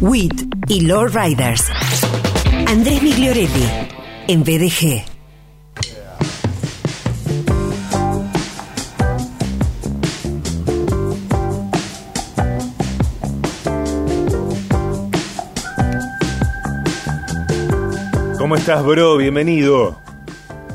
WIT y Lord Riders. Andrés Migliorelli, en BDG. ¿Cómo estás, bro? Bienvenido.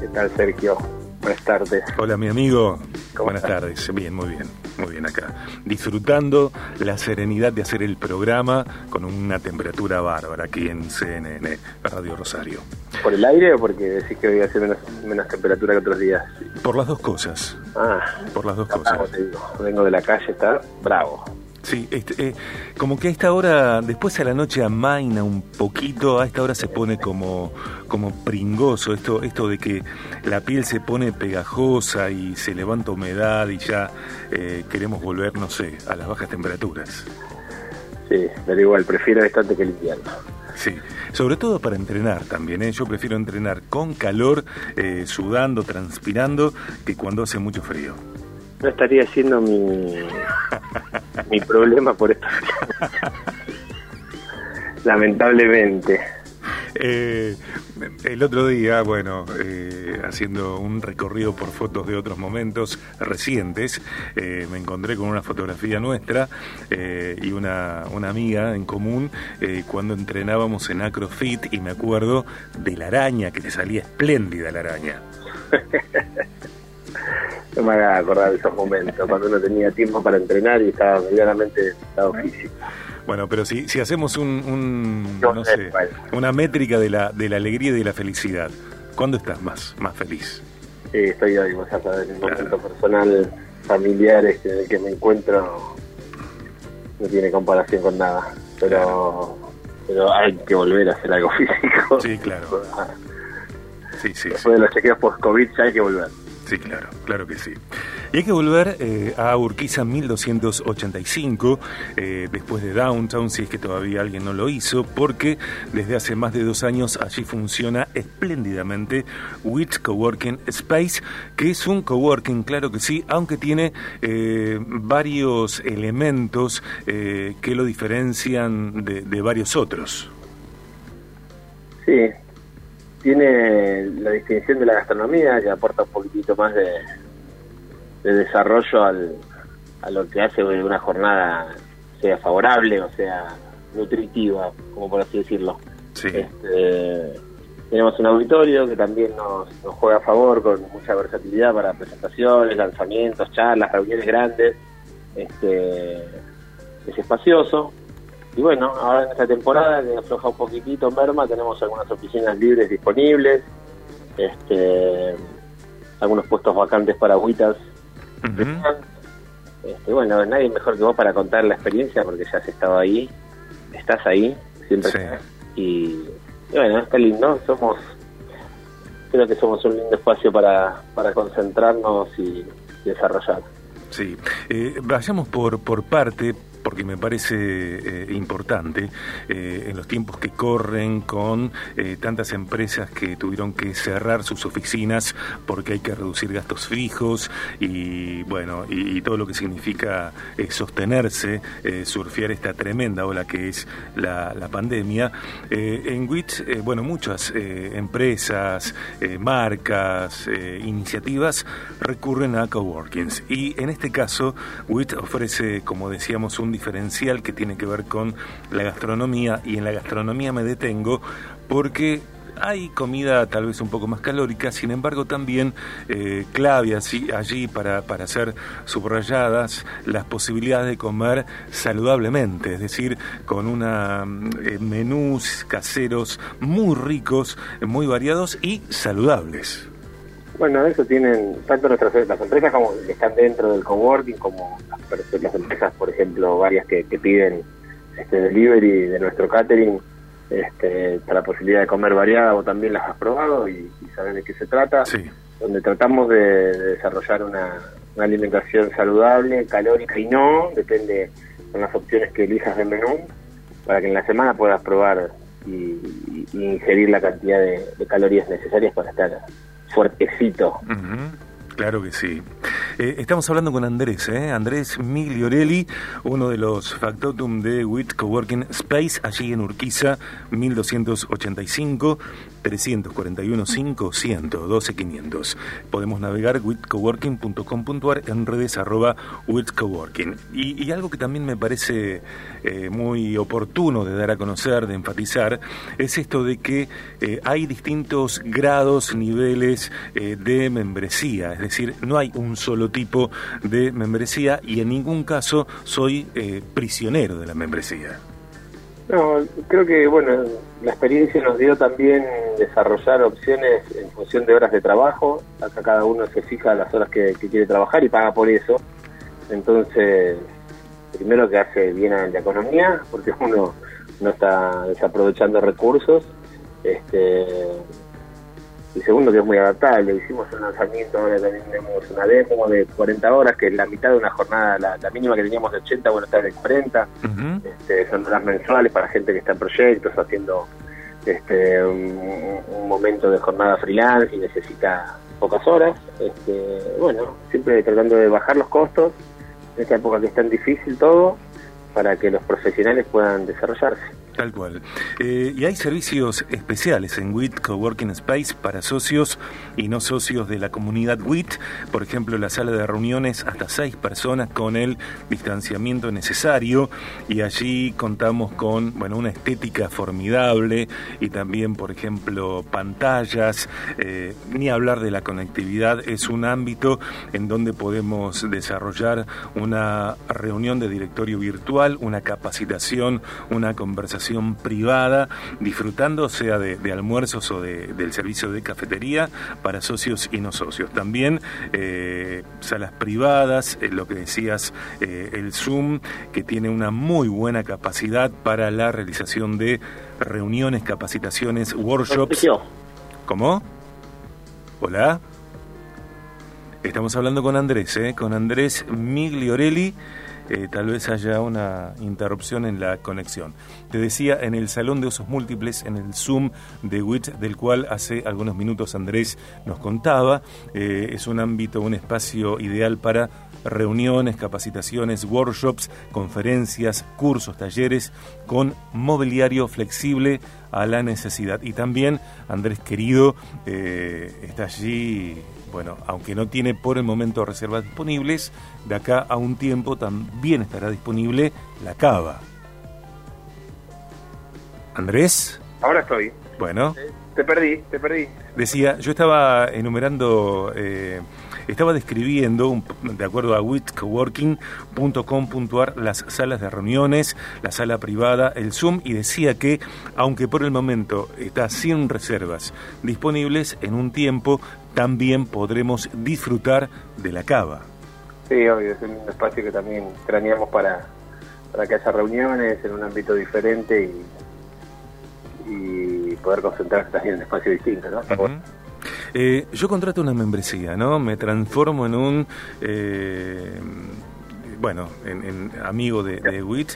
¿Qué tal, Sergio? Buenas tardes. Hola, mi amigo. ¿Cómo Buenas estás? tardes. Bien, muy bien. Muy bien acá. Disfrutando la serenidad de hacer el programa con una temperatura bárbara aquí en CNN, Radio Rosario. ¿Por el aire o porque decís que hoy ser menos, menos temperatura que otros días? Por las dos cosas. Ah, Por las dos bravo, cosas. te digo. Vengo de la calle, está bravo. Sí, este, eh, como que a esta hora, después a la noche amaina un poquito, a esta hora se pone como, como pringoso, esto, esto de que la piel se pone pegajosa y se levanta humedad y ya eh, queremos volver, no sé, a las bajas temperaturas. Sí, pero igual, prefiero esto antes que el invierno. Sí, sobre todo para entrenar también, ¿eh? yo prefiero entrenar con calor, eh, sudando, transpirando, que cuando hace mucho frío. No estaría siendo mi, mi problema por esto. Lamentablemente. Eh, el otro día, bueno, eh, haciendo un recorrido por fotos de otros momentos recientes, eh, me encontré con una fotografía nuestra eh, y una, una amiga en común eh, cuando entrenábamos en Acrofit y me acuerdo de la araña, que te salía espléndida la araña. No me haga acordar de esos momentos, cuando uno tenía tiempo para entrenar y estaba medianamente en estado físico. Bueno, pero si, si hacemos un, un, No no sé, sé, bueno. una métrica de la, de la alegría y de la felicidad, ¿cuándo estás más, más feliz? Sí, estoy hoy, vos ya en un momento personal, familiar este, en el que me encuentro, no tiene comparación con nada. Pero, pero hay que volver a hacer algo físico. Sí, claro. Sí, sí, sí. Después de los chequeos post-COVID ya hay que volver. Sí, claro, claro que sí. Y hay que volver eh, a Urquiza 1285, eh, después de Downtown, si es que todavía alguien no lo hizo, porque desde hace más de dos años allí funciona espléndidamente WIT Coworking Space, que es un coworking, claro que sí, aunque tiene eh, varios elementos eh, que lo diferencian de, de varios otros. Sí, tiene la distinción de la gastronomía que aporta un poquitito más de, de desarrollo al, a lo que hace una jornada sea favorable o sea nutritiva, como por así decirlo. Sí, Este, tenemos un auditorio que también nos, nos juega a favor con mucha versatilidad para presentaciones, lanzamientos, charlas, reuniones grandes. Este, es espacioso. Y bueno, ahora en esta temporada que afloja un poquitito merma, tenemos algunas oficinas libres disponibles, este, algunos puestos vacantes para agüitas. Este, bueno, nadie mejor que vos para contar la experiencia porque ya has estado ahí, estás ahí, siempre Sí. estás. Y, y bueno, está lindo, somos, creo que somos un lindo espacio para, para concentrarnos y desarrollar. Sí, eh, vayamos por, por parte, porque me parece eh, importante, eh, en los tiempos que corren con eh, tantas empresas que tuvieron que cerrar sus oficinas porque hay que reducir gastos fijos y bueno, y, todo lo que significa sostenerse, surfear esta tremenda ola que es la, pandemia. En WIT, bueno, muchas empresas, marcas, iniciativas recurren a coworkings y en este caso WIT ofrece, como decíamos, un diferencial que tiene que ver con la gastronomía y en la gastronomía me detengo porque hay comida tal vez un poco más calórica, sin embargo también eh, clave así, allí para, para ser subrayadas las posibilidades de comer saludablemente, es decir, con una eh, menús caseros muy ricos, muy variados y saludables. Bueno, eso tienen tanto nuestras las empresas como que están dentro del coworking, como las, las empresas, por ejemplo, varias que, que piden este delivery de nuestro catering, este, para la posibilidad de comer variada, o también las has probado y, y sabes de qué se trata, Sí, donde tratamos de, de desarrollar una, una alimentación saludable, calórica y no, depende de las opciones que elijas de menú, para que en la semana puedas probar y, y- y ingerir la cantidad de, de calorías necesarias para estar fuertecito. Claro que sí. Eh, estamos hablando con Andrés, ¿eh? Andrés Migliorelli, uno de los factotum de WIT Coworking Space, allí en Urquiza, 1285. 341 500 12 500. Podemos navegar witcoworking.com.ar en redes arroba witcoworking. Y, y algo que también me parece eh, muy oportuno de dar a conocer, de enfatizar, es esto de que eh, hay distintos grados, niveles eh, de membresía. Es decir, no hay un solo tipo de membresía y en ningún caso soy prisionero de la membresía. No, creo que, bueno, la experiencia nos dio también desarrollar opciones en función de horas de trabajo. Acá cada uno se fija las horas que, quiere trabajar y paga por eso. Entonces, primero que hace bien a la economía, porque uno no está desaprovechando recursos. Este, y segundo que es muy adaptable. Hicimos un lanzamiento, ahora también tenemos una demo de 40 horas, que es la mitad de una jornada, la, mínima que teníamos de 80, bueno, está de 40. este, son horas mensuales para gente que está en proyectos, haciendo este, un, momento de jornada freelance y necesita pocas horas. Este, bueno, siempre tratando de bajar los costos en esta época que es tan difícil todo, para que los profesionales puedan desarrollarse. Tal cual. Eh, y hay servicios especiales en WIT Coworking Space para socios y no socios de la comunidad WIT. Por ejemplo, la sala de reuniones hasta seis personas con el distanciamiento necesario. Y allí contamos con bueno, una estética formidable y también, por ejemplo, pantallas. Eh, ni hablar de la conectividad. Es un ámbito en donde podemos desarrollar una reunión de directorio virtual, una capacitación, una conversación privada, disfrutando sea de, almuerzos o del servicio de cafetería para socios y no socios. También eh, salas privadas, eh, lo que decías, eh, el Zoom, que tiene una muy buena capacidad para la realización de reuniones, capacitaciones, workshops. ¿Cómo? Hola. Estamos hablando con Andrés, ¿eh? con Andrés Migliorelli eh, tal vez haya una interrupción en la conexión. Te decía, en el Salón de Usos Múltiples, en el Zoom de WIT, del cual hace algunos minutos Andrés nos contaba, eh, es un ámbito, un espacio ideal para reuniones, capacitaciones, workshops, conferencias, cursos, talleres, con mobiliario flexible a la necesidad. Y también, Andrés querido, eh, está allí bueno, aunque no tiene por el momento reservas disponibles, de acá a un tiempo también estará disponible la cava. Andrés. Ahora estoy. Bueno. Te perdí, te perdí. Decía, yo estaba enumerando, eh, estaba describiendo, de acuerdo a witcoworking.com.ar, las salas de reuniones, la sala privada, el Zoom, y decía que, aunque por el momento está sin reservas disponibles, en un tiempo también podremos disfrutar de la cava. Sí, obvio, es un espacio que también craneamos para, para que haya reuniones en un ámbito diferente y, poder concentrarse también en un espacio distinto, ¿no? Eh, yo contrato una membresía, ¿no? Me transformo en un... Eh, bueno, en, amigo de, de WIT,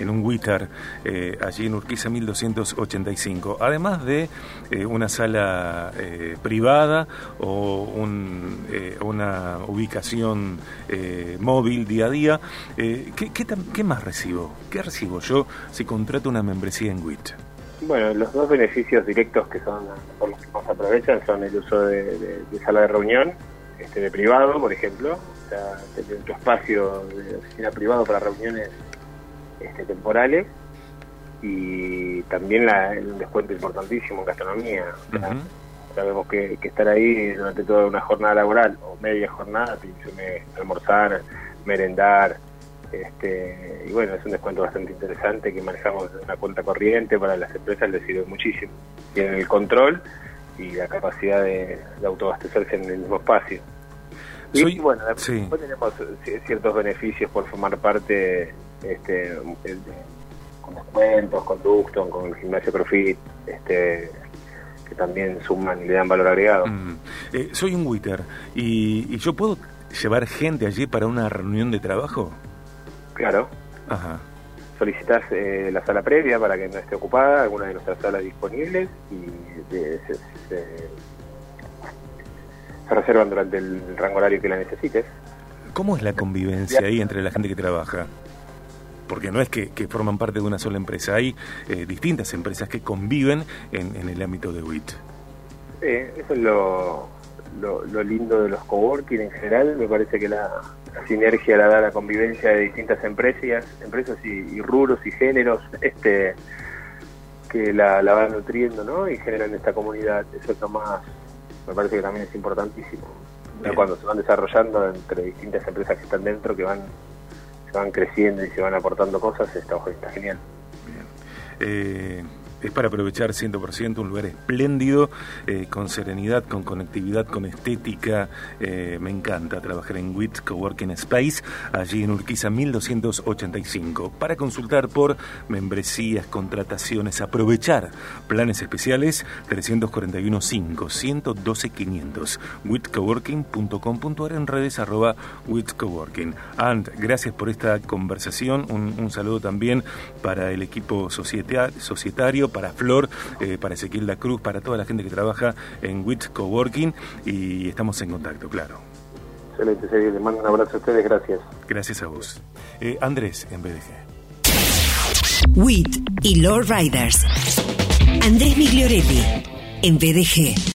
en un WITAR eh, allí en Urquiza 1285, además de eh, una sala eh, privada o una ubicación móvil día a día. ¿qué, qué, más recibo? ¿Qué recibo yo si contrato una membresía en WIT? Bueno, los dos beneficios directos que son por los que más aprovechan son el uso de, sala de reunión, este de privado, por ejemplo, o sea, tener tu espacio de oficina privado para reuniones este, temporales. Y también la, un descuento importantísimo en gastronomía. Sabemos que, estar ahí durante toda una jornada laboral o media jornada, te almorzar, merendar, este, y bueno, es un descuento bastante interesante que manejamos una cuenta corriente para las empresas, les sirve muchísimo. Tienen el control y la capacidad de, autoabastecerse en el mismo espacio. Y bueno, después tenemos ciertos beneficios por formar parte este, con descuentos, con Duxton, con el gimnasio Profit, este, que también suman y le dan valor agregado. Mm. Eh, soy un Witter y, yo puedo llevar gente allí para una reunión de trabajo. Claro. Solicitas eh, la sala previa para que no esté ocupada, alguna de nuestras salas disponibles y se reservan durante el rango horario que la necesites. ¿Cómo es la convivencia ahí entre la gente que trabaja? Porque no es que, forman parte de una sola empresa, hay eh, distintas empresas que conviven en, el ámbito de WIT. Eh, eso es lo, lo, lindo de los coworking en general. Me parece que la, sinergia la da la convivencia de distintas empresas, empresas y, y rubros y géneros este, que la, la, van nutriendo ¿no? y generan esta comunidad. Eso es lo más, me parece que también es importantísimo. Cuando se van desarrollando entre distintas empresas que están dentro, que van se van creciendo y se van aportando cosas, está, está genial. Bien. Eh, es para aprovechar 100%, un lugar espléndido, eh, con serenidad, con conectividad, con estética. Eh, me encanta trabajar en WIT Coworking Space, allí en Urquiza 1285. Para consultar por membresías, contrataciones, aprovechar planes especiales, 341 5 112 500. witcoworking.com.ar en redes arroba witcoworking. And, gracias por esta conversación. Un, un saludo también para el equipo societario para Flor, eh, para Ezequiel La Cruz, para toda la gente que trabaja en WIT Coworking y estamos en contacto, claro. Excelente, Sergio. Les mando un abrazo a ustedes, gracias. Gracias a vos. Eh, Andrés, en BDG. WIT y Lord Riders. Andrés Migliorelli, en BDG.